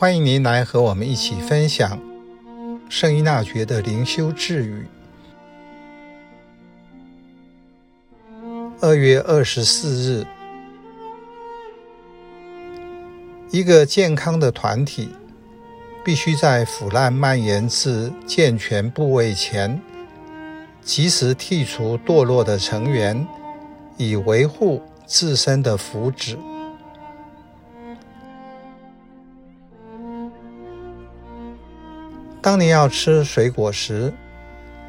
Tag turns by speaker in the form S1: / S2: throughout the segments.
S1: 欢迎您来和我们一起分享圣依纳爵的灵修智语。二月二十四日，一个健康的团体必须在腐烂蔓延至健全部位前，及时剔除堕落的成员，以维护自身的福祉。当你要吃水果时，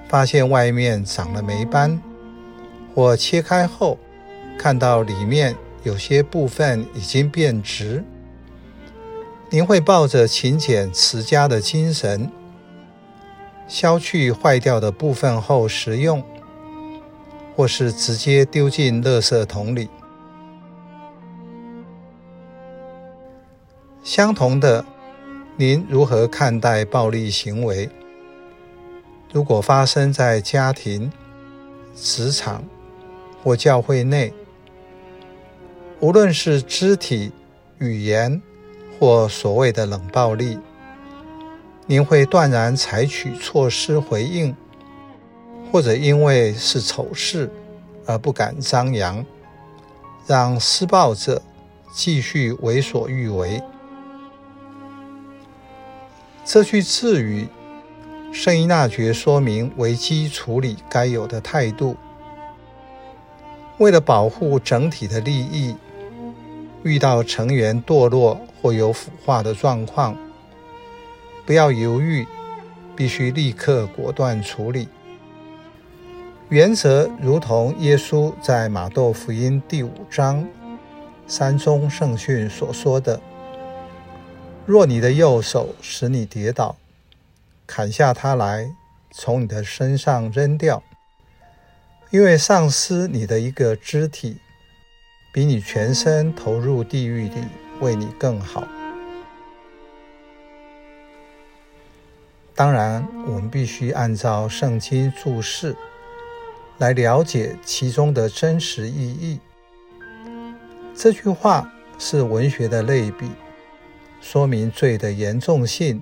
S1: 发现外面长了霉斑，或切开后看到里面有些部分已经变质，您会抱着勤俭持家的精神，削去坏掉的部分后食用，或是直接丢进垃圾桶里。相同的。您如何看待暴力行为？如果发生在家庭、职场或教会内，无论是肢体、语言或所谓的冷暴力，您会断然采取措施回应，或者因为是丑事而不敢张扬，让施暴者继续为所欲为？这句智语，圣依纳爵说明危机处理该有的态度。为了保护整体的利益，遇到成员堕落或有腐化的状况，不要犹豫，必须立刻果断处理。原则如同耶稣在马窦福音第五章三中圣训所说的。若你的右手使你跌倒，砍下它来，从你的身上扔掉，因为丧失你的一个肢体，比你全身投入地狱里为你更好。当然，我们必须按照圣经注释来了解其中的真实意义。这句话是文学的类比。说明罪的严重性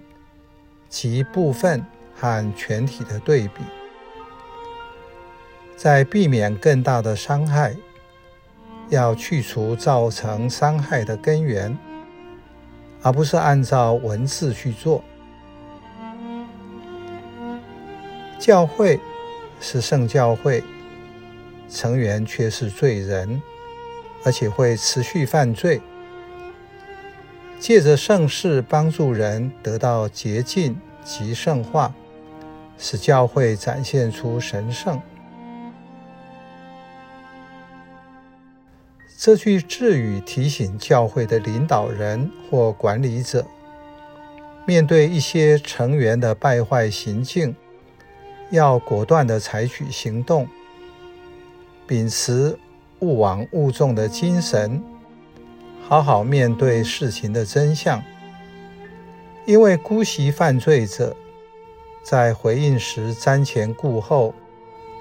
S1: 及部分和全体的对比，在避免更大的伤害，要去除造成伤害的根源，而不是按照文字去做。教会是圣教会，成员却是罪人，而且会持续犯罪。借着圣事帮助人得到洁净及圣化，使教会展现出神圣。这句智语提醒教会的领导人或管理者，面对一些成员的败坏行径，要果断地采取行动，秉持勿往勿纵的精神。好好面对事情的真相，因为姑息犯罪者在回应时瞻前顾后、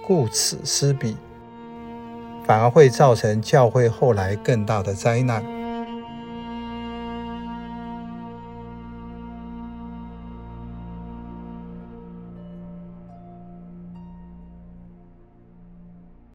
S1: 顾此失彼，反而会造成教会后来更大的灾难。